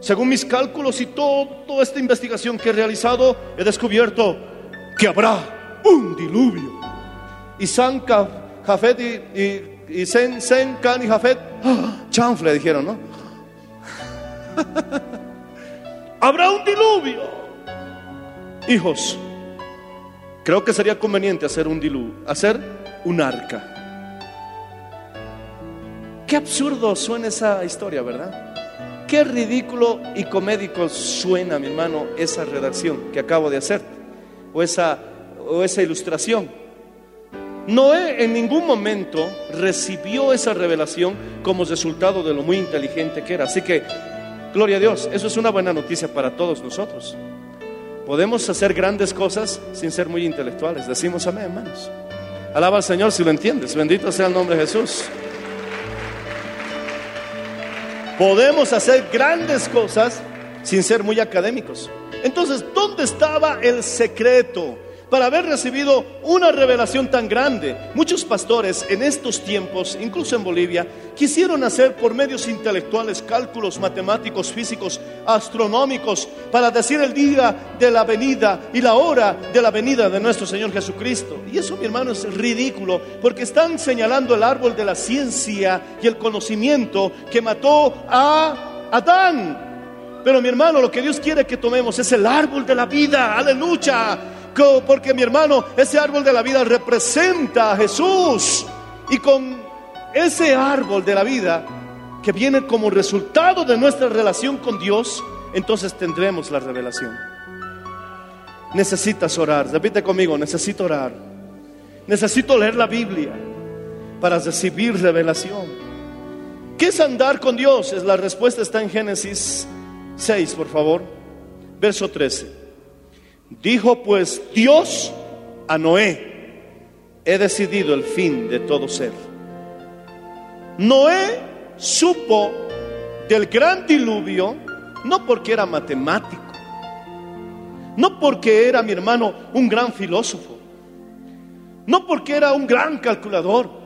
Según mis cálculos y toda esta investigación que he realizado, he descubierto que habrá un diluvio. Y San, Jafet y, y, y Sen, Sen, Can y Jafet, ¡ah! chanfle dijeron, ¿no? habrá un diluvio. Hijos, creo que sería conveniente hacer un diluvio, hacer un arca. Qué absurdo suena esa historia, ¿verdad? Qué ridículo y comédico suena, mi hermano, esa redacción que acabo de hacer, o esa, o esa ilustración. Noé en ningún momento recibió esa revelación como resultado de lo muy inteligente que era. Así que, gloria a Dios, eso es una buena noticia para todos nosotros. Podemos hacer grandes cosas sin ser muy intelectuales. Decimos amén, hermanos. Alaba al Señor si lo entiendes. Bendito sea el nombre de Jesús. Podemos hacer grandes cosas sin ser muy académicos. Entonces, ¿dónde estaba el secreto para haber recibido una revelación tan grande? Muchos pastores en estos tiempos, incluso en Bolivia, quisieron hacer por medios intelectuales cálculos matemáticos, físicos, astronómicos, para decir el día de la venida y la hora de la venida de nuestro Señor Jesucristo. Y eso, mi hermano, es ridículo, porque están señalando el árbol de la ciencia y el conocimiento que mató a Adán. Pero mi hermano, lo que Dios quiere que tomemos es el árbol de la vida, aleluya. Porque mi hermano, ese árbol de la vida representa a Jesús. Y con ese árbol de la vida que viene como resultado de nuestra relación con Dios, entonces tendremos la revelación. Necesitas orar, repite conmigo, necesito orar. Necesito leer la Biblia para recibir revelación. ¿Qué es andar con Dios? La respuesta está en Génesis 6, por favor. Verso 13. Dijo pues Dios a Noé, he decidido el fin de todo ser. Noé supo del gran diluvio no porque era matemático, no porque era mi hermano un gran filósofo, no porque era un gran calculador.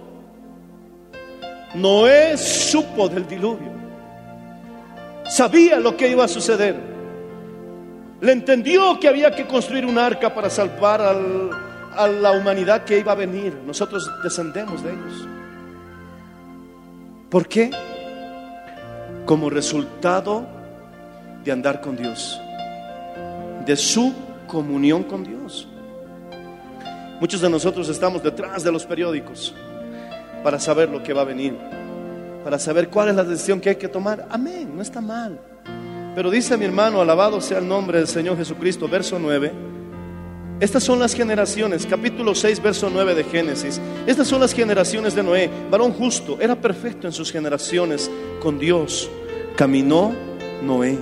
Noé supo del diluvio Sabía lo que iba a suceder. Le entendió que había que construir un arca para salvar al- a la humanidad que iba a venir. Nosotros descendemos de ellos. ¿Por qué? Como resultado de andar con Dios, de su comunión con Dios. Muchos de nosotros estamos detrás de los periódicos para saber lo que va a venir, para saber cuál es la decisión que hay que tomar. Amén, no está mal. Pero dice mi hermano, alabado sea el nombre del Señor Jesucristo, verso 9. Estas son las generaciones, capítulo 6, verso 9 de Génesis. Estas son las generaciones de Noé, varón justo, era perfecto en sus generaciones con Dios. Caminó Noé.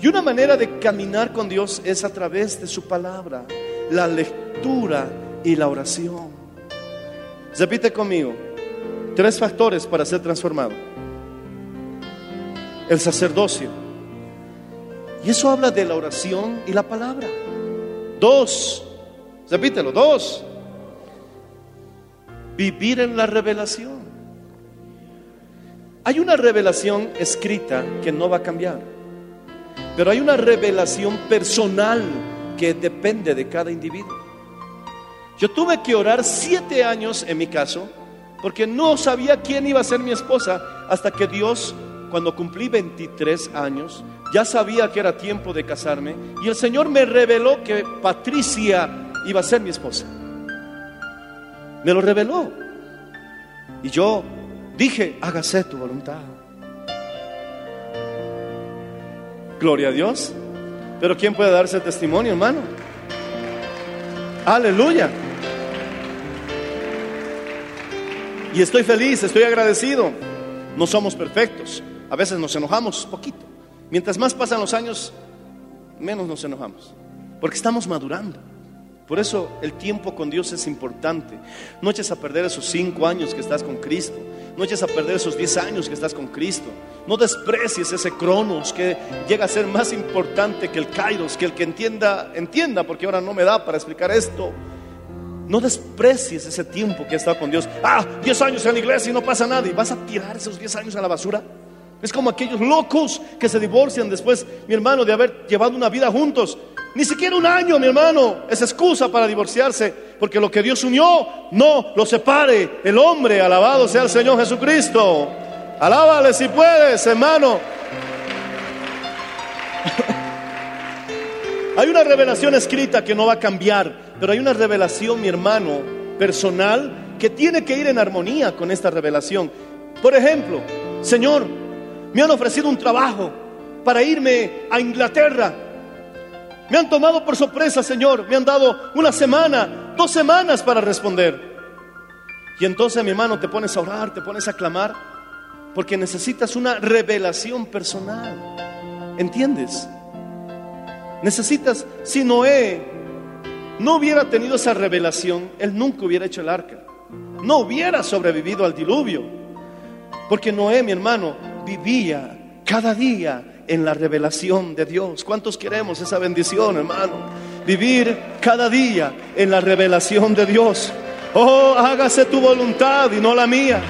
Y una manera de caminar con Dios es a través de su palabra, la lectura y la oración. Repite conmigo, tres factores para ser transformado. El sacerdocio. Y eso habla de la oración y la palabra. Dos, repítelo, dos. Vivir en la revelación. Hay una revelación escrita que no va a cambiar, pero hay una revelación personal que depende de cada individuo. Yo tuve que orar siete años en mi caso, porque no sabía quién iba a ser mi esposa, hasta que Dios, cuando cumplí 23 años, ya sabía que era tiempo de casarme, y el Señor me reveló que Patricia iba a ser mi esposa. Me lo reveló. Y yo dije, hágase tu voluntad. Gloria a Dios. Pero ¿quién puede darse testimonio, hermano? Aleluya. Y estoy feliz, estoy agradecido. No somos perfectos. A veces nos enojamos poquito. Mientras más pasan los años, menos nos enojamos. Porque estamos madurando. Por eso el tiempo con Dios es importante. No eches a perder esos cinco años que estás con Cristo. No eches a perder esos diez años que estás con Cristo. No desprecies ese cronos que llega a ser más importante que el kairos, que el que entienda, entienda, porque ahora no me da para explicar esto. No desprecies ese tiempo que has estado con Dios. Ah, 10 años en la iglesia y no pasa nada. ¿Y vas a tirar esos 10 años a la basura? Es como aquellos locos que se divorcian después, mi hermano, de haber llevado una vida juntos. Ni siquiera un año, mi hermano, es excusa para divorciarse. Porque lo que Dios unió, no lo separe el hombre. Alabado sea el Señor Jesucristo. Alábale si puedes, hermano. Hay una revelación escrita que no va a cambiar, pero hay una revelación, mi hermano, personal, que tiene que ir en armonía con esta revelación. Por ejemplo, Señor, me han ofrecido un trabajo para irme a Inglaterra. Me han tomado por sorpresa, Señor. Me han dado una semana, dos semanas para responder. Y entonces, mi hermano, te pones a orar, te pones a clamar, porque necesitas una revelación personal. ¿Entiendes? Necesitas, si Noé no hubiera tenido esa revelación, él nunca hubiera hecho el arca. No hubiera sobrevivido al diluvio. Porque Noé, mi hermano, vivía cada día en la revelación de Dios. ¿Cuántos queremos esa bendición, hermano? Vivir cada día en la revelación de Dios. Oh, hágase tu voluntad y no la mía.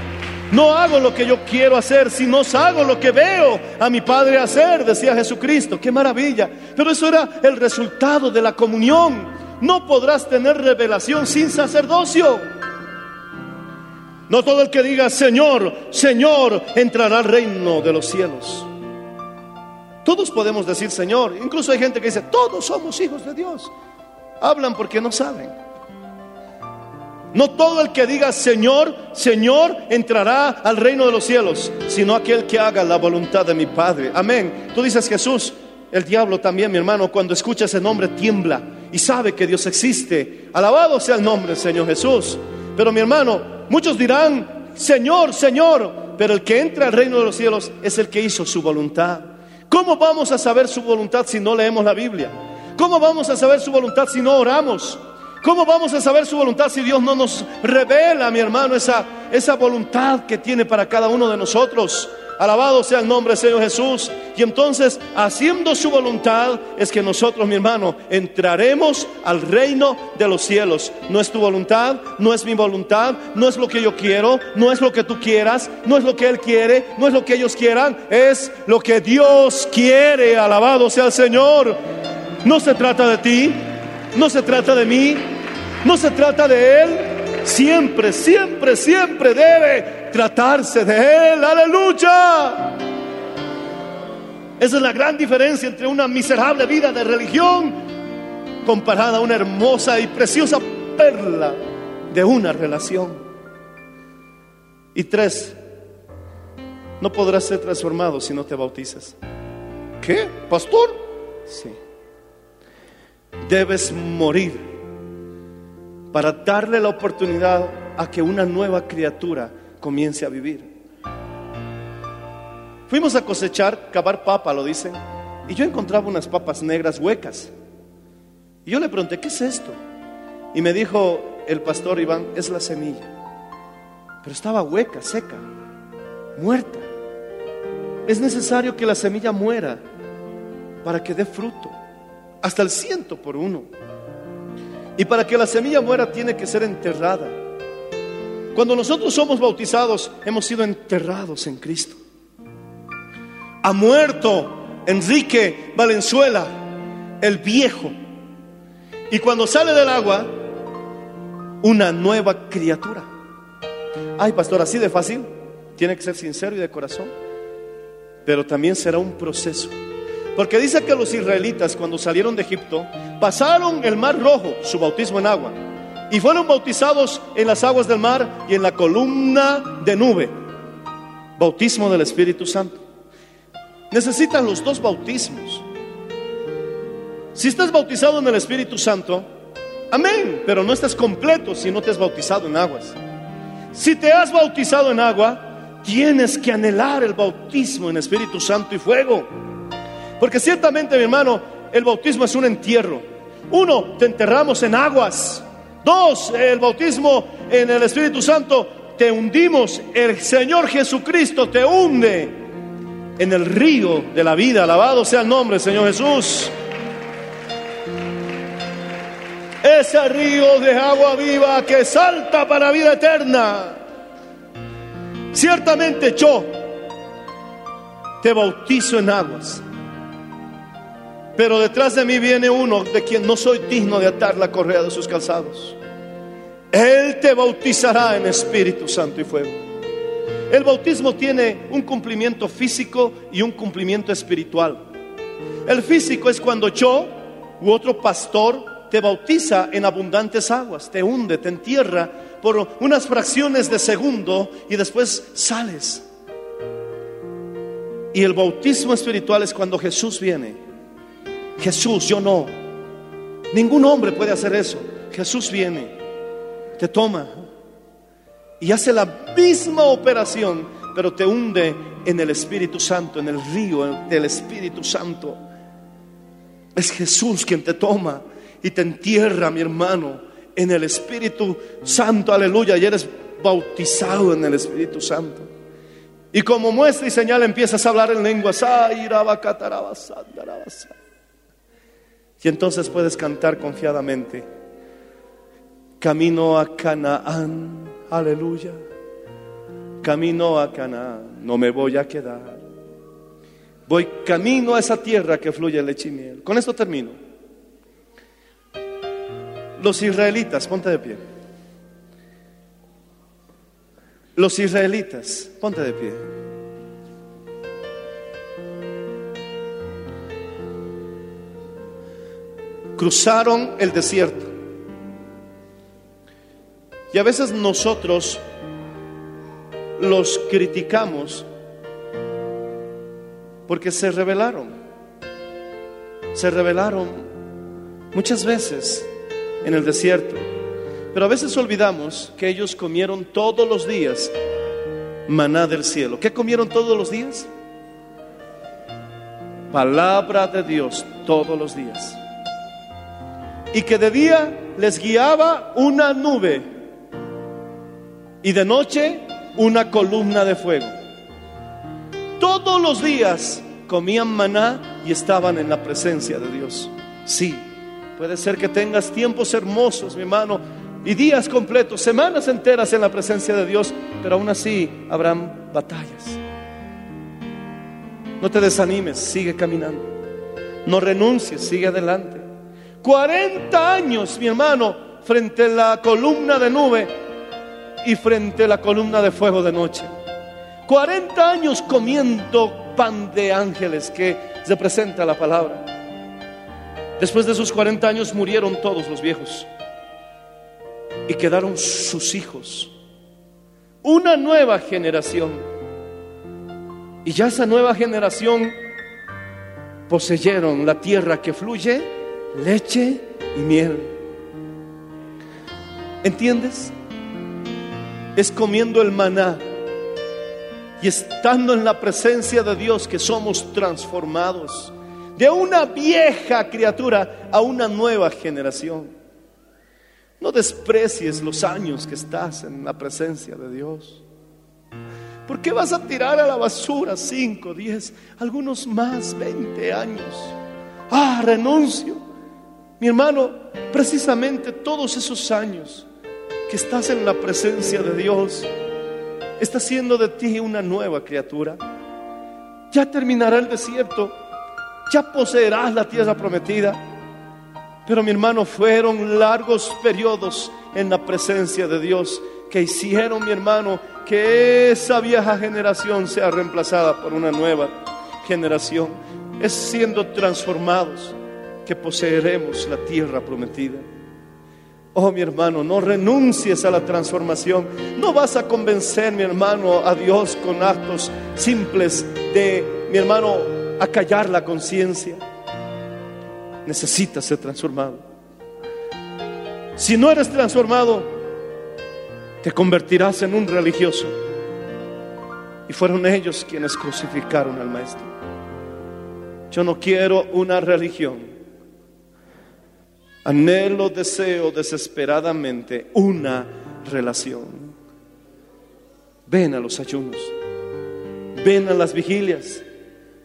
No hago lo que yo quiero hacer, sino hago lo que veo a mi Padre hacer, decía Jesucristo. Qué maravilla. Pero eso era el resultado de la comunión. No podrás tener revelación sin sacerdocio. No todo el que diga Señor, Señor, entrará al reino de los cielos. Todos podemos decir Señor. Incluso hay gente que dice, todos somos hijos de Dios. Hablan porque no saben. No todo el que diga Señor, Señor, entrará al reino de los cielos, sino aquel que haga la voluntad de mi Padre. Amén. Tú dices Jesús, el diablo también, mi hermano, cuando escucha ese nombre tiembla y sabe que Dios existe. Alabado sea el nombre Señor Jesús. Pero mi hermano, muchos dirán, Señor, Señor, pero el que entra al reino de los cielos es el que hizo su voluntad. ¿Cómo vamos a saber su voluntad si no leemos la Biblia? ¿Cómo vamos a saber su voluntad si no oramos? ¿Cómo vamos a saber su voluntad si Dios no nos revela, mi hermano, esa, esa voluntad que tiene para cada uno de nosotros? Alabado sea el nombre del Señor Jesús. Y entonces, haciendo su voluntad, es que nosotros, mi hermano, entraremos al reino de los cielos. No es tu voluntad, no es mi voluntad, no es lo que yo quiero, no es lo que tú quieras, no es lo que Él quiere, no es lo que ellos quieran, es lo que Dios quiere. Alabado sea el Señor. No se trata de ti, no se trata de mí, no se trata de Él. Siempre, siempre, siempre debe tratarse de Él. Aleluya. Esa es la gran diferencia entre una miserable vida de religión comparada a una hermosa y preciosa perla de una relación. Y tres, no podrás ser transformado si no te bautizas. ¿Qué? ¿Pastor? Sí. Debes morir para darle la oportunidad a que una nueva criatura comience a vivir. Fuimos a cosechar, cavar papa, lo dicen, y yo encontraba unas papas negras huecas. Y yo le pregunté, ¿qué es esto? Y me dijo el pastor Iván, es la semilla. Pero estaba hueca, seca, muerta. Es necesario que la semilla muera para que dé fruto, hasta el ciento por uno. Y para que la semilla muera tiene que ser enterrada. Cuando nosotros somos bautizados, hemos sido enterrados en Cristo. Ha muerto Enrique Valenzuela, el viejo. Y cuando sale del agua, una nueva criatura. Ay, pastor, así de fácil. Tiene que ser sincero y de corazón. Pero también será un proceso. Porque dice que los israelitas cuando salieron de Egipto pasaron el mar rojo, su bautismo en agua, y fueron bautizados en las aguas del mar y en la columna de nube. Bautismo del Espíritu Santo. Necesitan los dos bautismos. Si estás bautizado en el Espíritu Santo, amén, pero no estás completo si no te has bautizado en aguas. Si te has bautizado en agua, tienes que anhelar el bautismo en Espíritu Santo y fuego. Porque ciertamente, mi hermano, el bautismo es un entierro. Uno, te enterramos en aguas. Dos, el bautismo en el Espíritu Santo, te hundimos. El Señor Jesucristo te hunde en el río de la vida. Alabado sea el nombre Señor Jesús. Ese río de agua viva que salta para vida eterna. Ciertamente yo te bautizo en aguas. Pero detrás de mí viene uno de quien no soy digno de atar la correa de sus calzados. Él te bautizará en Espíritu Santo y fuego. El bautismo tiene un cumplimiento físico y un cumplimiento espiritual. El físico es cuando yo u otro pastor te bautiza en abundantes aguas, te hunde, te entierra por unas fracciones de segundo y después sales. Y el bautismo espiritual es cuando Jesús viene. Jesús, yo no. Ningún hombre puede hacer eso. Jesús viene, te toma y hace la misma operación, pero te hunde en el Espíritu Santo, en el río del Espíritu Santo. Es Jesús quien te toma y te entierra, mi hermano, en el Espíritu Santo, aleluya, y eres bautizado en el Espíritu Santo. Y como muestra y señal empiezas a hablar en lenguas. Y entonces puedes cantar confiadamente. Camino a Canaán, aleluya. Camino a Canaán, no me voy a quedar. Voy camino a esa tierra que fluye leche y miel. Con esto termino. Los israelitas, ponte de pie. Los israelitas, ponte de pie. Cruzaron el desierto. Y a veces nosotros los criticamos porque se rebelaron. Se rebelaron muchas veces en el desierto. Pero a veces olvidamos que ellos comieron todos los días maná del cielo. ¿Qué comieron todos los días? Palabra de Dios todos los días. Y que de día les guiaba una nube y de noche una columna de fuego. todos los días comían maná y estaban en la presencia de Dios. Sí, puede ser que tengas tiempos hermosos, mi hermano, y días completos, semanas enteras en la presencia de Dios, pero aún así habrán batallas. No te desanimes, sigue caminando. No renuncies, sigue adelante. 40 años, mi hermano, frente a la columna de nube y frente a la columna de fuego de noche. 40 años comiendo pan de ángeles que representa la palabra. Después de esos 40 años murieron todos los viejos y quedaron sus hijos. Una nueva generación. Y ya esa nueva generación poseyeron la tierra que fluye leche y miel. ¿Entiendes? Es comiendo el maná y estando en la presencia de Dios que somos transformados de una vieja criatura a una nueva generación. No desprecies los años que estás en la presencia de Dios. ¿Por qué vas a tirar a la basura 5, 10, algunos más, 20 años? Ah, renuncio. Mi hermano, precisamente todos esos años que estás en la presencia de Dios, está haciendo de ti una nueva criatura. Ya terminará el desierto ya poseerás la tierra prometida. Pero mi hermano, fueron largos periodos en la presencia de Dios que hicieron, mi hermano, que esa vieja generación sea reemplazada por una nueva generación. Es siendo transformados que poseeremos la tierra prometida. Oh, mi hermano, no renuncies a la transformación. No vas a convencer, mi hermano, a Dios con actos simples de, mi hermano, callar la conciencia. Necesitas ser transformado. Si no eres transformado, te convertirás en un religioso. Y fueron ellos quienes crucificaron al maestro. Yo no quiero una religión. Anhelo, deseo desesperadamente una relación. Ven a los ayunos. Ven a las vigilias.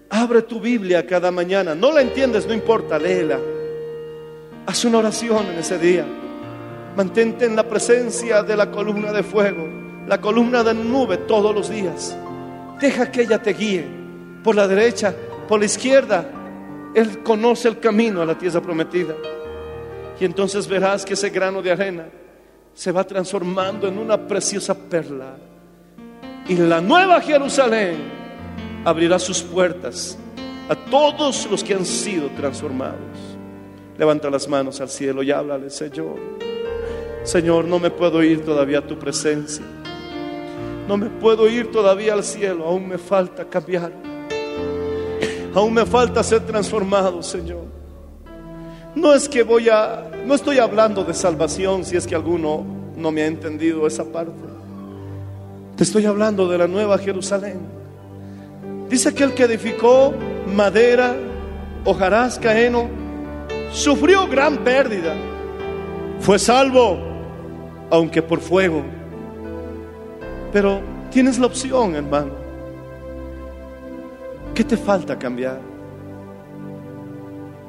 Abre tu Biblia cada mañana. No la entiendes, no importa, léela. Haz una oración en ese día. Mantente en la presencia de la columna de fuego, la columna de nube todos los días. Deja que ella te guíe por la derecha, por la izquierda. Él conoce el camino a la tierra prometida. Y entonces verás que ese grano de arena se va transformando en una preciosa perla. Y la nueva Jerusalén abrirá sus puertas a todos los que han sido transformados. Levanta las manos al cielo y háblale, Señor. Señor, no me puedo ir todavía a tu presencia. No me puedo ir todavía al cielo. Aún me falta cambiar. Aún me falta ser transformado, Señor. No es que voy a, no estoy hablando de salvación si es que alguno no me ha entendido esa parte. Te estoy hablando de la nueva Jerusalén Dice que el que edificó madera, hojarasca, heno, sufrió gran pérdida. Fue salvo, aunque por fuego. Pero tienes la opción, hermano. ¿Qué te falta cambiar?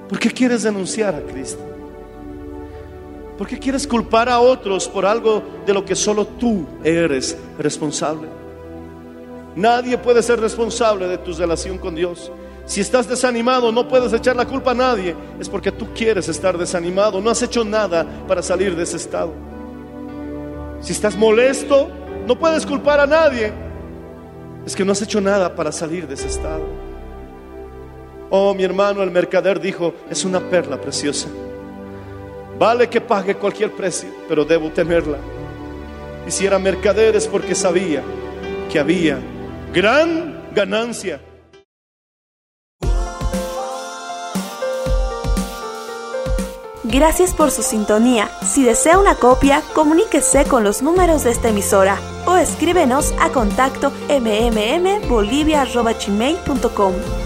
¿Por qué quieres denunciar a Cristo? ¿Por qué quieres culpar a otros por algo de lo que solo tú eres responsable? Nadie puede ser responsable de tu relación con Dios. Si estás desanimado, no puedes echar la culpa a nadie. Es porque tú quieres estar desanimado. No has hecho nada para salir de ese estado. Si estás molesto, no puedes culpar a nadie. Es que no has hecho nada para salir de ese estado. Oh, mi hermano, el mercader dijo, es una perla preciosa. Vale que pague cualquier precio, pero debo tenerla. Y si era mercader es porque sabía que había gran ganancia. Gracias por su sintonía. Si desea una copia, comuníquese con los números de esta emisora o escríbenos a contacto mmmbolivia.com.